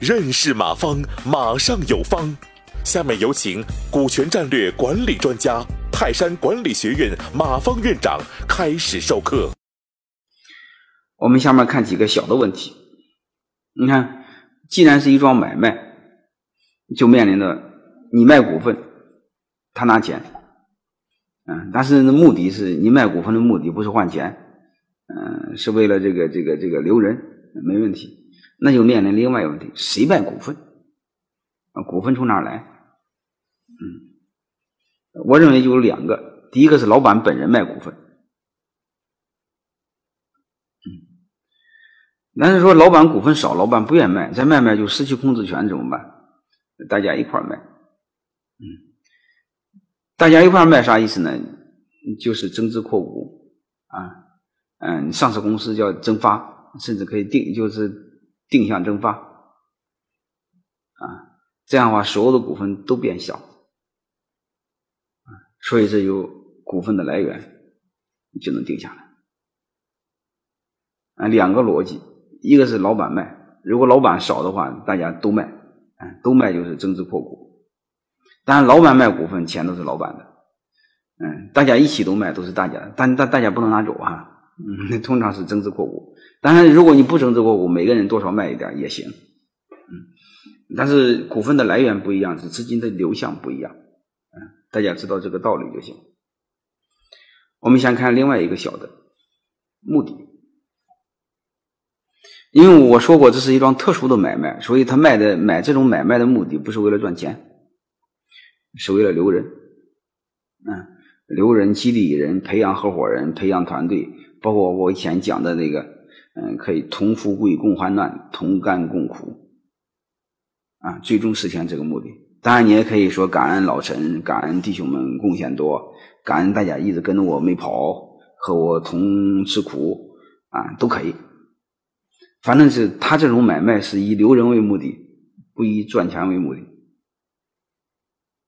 认识马方，马上有方。下面有请股权战略管理专家、泰山管理学院马方院长开始授课。我们下面看几个小的问题。你看，既然是一桩买卖，就面临着你卖股份，他拿钱，嗯，但是目的是你卖股份的目的不是换钱，嗯，是为了这个这个这个留人，没问题。那就面临另外一个问题：谁卖股份？啊，股份从哪儿来？嗯，我认为就有两个，第一个是老板本人卖股份，嗯，但是说老板股份少，老板不愿卖，再卖卖就失去控制权，怎么办？大家一块卖，嗯，大家一块卖啥意思呢？就是增资扩股啊，嗯，上市公司叫增发，甚至可以定，就是。定向蒸发，啊，这样的话，所有的股份都变小，啊，所以这有股份的来源你就能定下来，啊，两个逻辑，一个是老板卖，如果老板少的话，大家都卖，啊，都卖就是增资扩股，当然老板卖股份，钱都是老板的，嗯，大家一起都卖都是大家的，但但大家不能拿走啊。嗯，通常是增资扩股，当然，如果你不增资扩股，每个人多少卖一点也行。嗯，但是股份的来源不一样，是资金的流向不一样。嗯，大家知道这个道理就行。我们先看另外一个小的目的，因为我说过这是一桩特殊的买卖，所以他卖的买这种买卖的目的不是为了赚钱，是为了留人。嗯，留人、激励人、培养合伙人、培养团队。包括我以前讲的那个，嗯，可以同富贵共患难，同甘共苦，啊，最终实现这个目的。当然，你也可以说感恩老陈，感恩弟兄们贡献多，感恩大家一直跟着我没跑，和我同吃苦，啊，都可以。反正是他这种买卖是以留人为目的，不以赚钱为目的，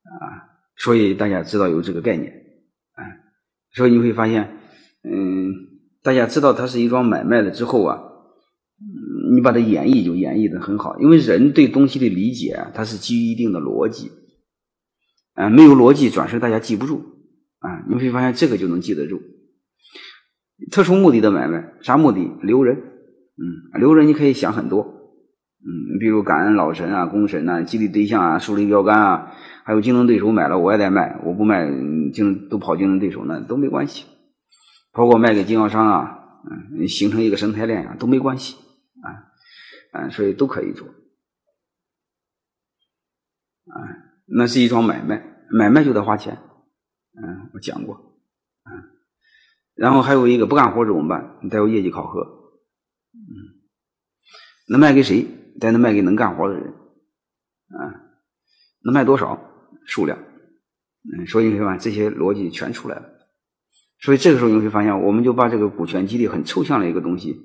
啊，所以大家知道有这个概念，啊，所以你会发现，嗯。大家知道它是一桩买卖了之后啊，你把它演绎就演绎的很好，因为人对东西的理解，它是基于一定的逻辑，啊，没有逻辑转身大家记不住啊，你会发现这个就能记得住。特殊目的的买卖，啥目的？留人，嗯，留人你可以想很多，嗯，比如感恩老神啊、公神啊、激励对象啊、树立标杆啊，还有竞争对手买了我也得卖，我不卖竞都跑竞争对手那都没关系。包括卖给经销商啊，嗯，形成一个生态链啊，都没关系啊，嗯，所以都可以做，啊，那是一桩买卖，买卖就得花钱，嗯，我讲过，嗯，然后还有一个不干活怎么办？你得有业绩考核，嗯，能卖给谁？得能卖给能干活的人，啊，能卖多少？数量，嗯，所以你看这些逻辑全出来了。所以这个时候你会发现，我们就把这个股权激励很抽象的一个东西，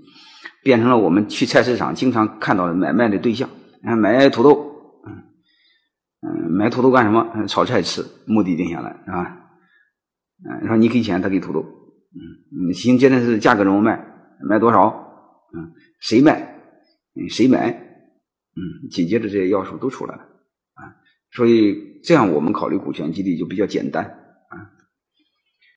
变成了我们去菜市场经常看到的买卖的对象。看买土豆，嗯，买土豆干什么？炒菜吃，目的定下来是吧？嗯，说你给钱，他给土豆。嗯，行，接着是价格怎么卖？卖多少？嗯，谁卖？嗯，谁买？嗯，紧接着这些要素都出来了啊。所以这样我们考虑股权激励就比较简单。